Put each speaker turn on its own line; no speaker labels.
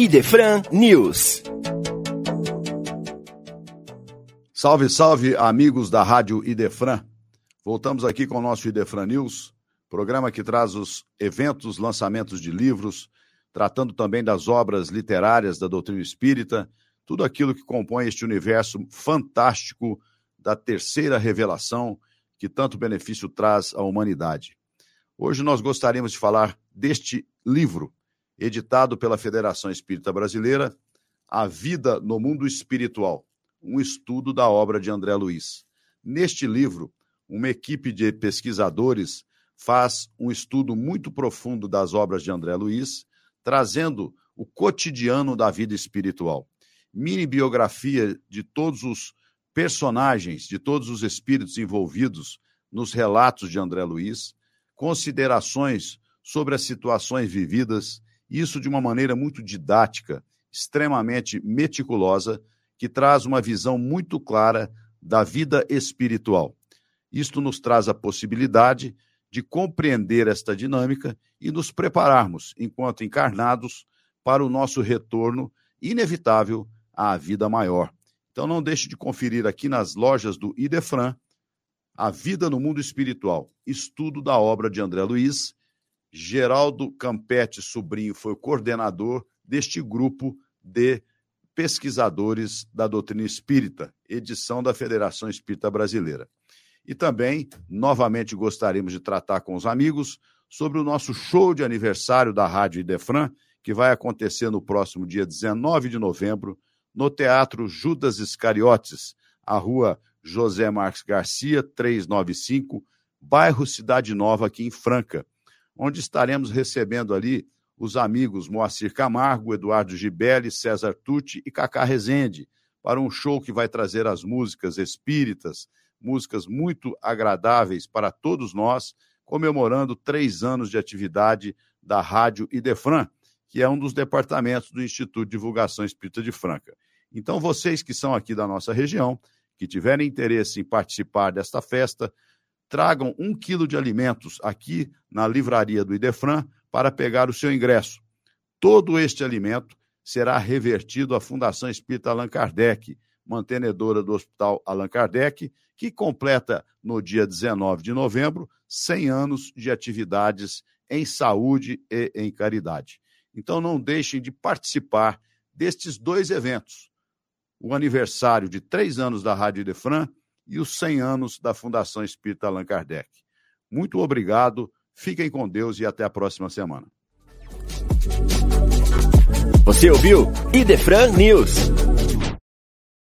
Idefran News.
Salve, salve, amigos da Rádio Idefran. Voltamos aqui com o nosso Idefran News, programa que traz os eventos, lançamentos de livros, tratando também das obras literárias da doutrina espírita, tudo aquilo que compõe este universo fantástico da terceira revelação que tanto benefício traz à humanidade. Hoje nós gostaríamos de falar deste livro, editado pela Federação Espírita Brasileira, A Vida no Mundo Espiritual, um estudo da obra de André Luiz. Neste livro, uma equipe de pesquisadores faz um estudo muito profundo das obras de André Luiz, trazendo o cotidiano da vida espiritual. Mini biografia de todos os personagens, de todos os espíritos envolvidos nos relatos de André Luiz, considerações sobre as situações vividas, isso de uma maneira muito didática, extremamente meticulosa, que traz uma visão muito clara da vida espiritual. Isto nos traz a possibilidade de compreender esta dinâmica e nos prepararmos, enquanto encarnados, para o nosso retorno inevitável à vida maior. Então não deixe de conferir aqui nas lojas do Idefran a Vida no Mundo Espiritual, estudo da obra de André Luiz. Geraldo Campetti Sobrinho foi o coordenador deste grupo de pesquisadores da doutrina espírita, edição da Federação Espírita Brasileira. E também, novamente, gostaríamos de tratar com os amigos sobre o nosso show de aniversário da Rádio Idefran, que vai acontecer no próximo dia 19 de novembro, no Teatro Judas Iscariotes, a rua José Marques Garcia, 395, bairro Cidade Nova, aqui em Franca, onde estaremos recebendo ali os amigos Moacir Camargo, Eduardo Gibelli, César Tucci e Cacá Rezende, para um show que vai trazer as músicas espíritas, músicas muito agradáveis para todos nós, comemorando três anos de atividade da Rádio Idefran, que é um dos departamentos do Instituto de Divulgação Espírita de Franca. Então, vocês que são aqui da nossa região, que tiverem interesse em participar desta festa, tragam um quilo de alimentos aqui na livraria do Idefran para pegar o seu ingresso. Todo este alimento será revertido à Fundação Espírita Allan Kardec, mantenedora do Hospital Allan Kardec, que completa no dia 19 de novembro 100 anos de atividades em saúde e em caridade. Então não deixem de participar destes dois eventos o aniversário de três anos da Rádio Idefran e os 100 anos da Fundação Espírita Allan Kardec. Muito obrigado, fiquem com Deus e até a próxima semana.
Você ouviu Idefran News.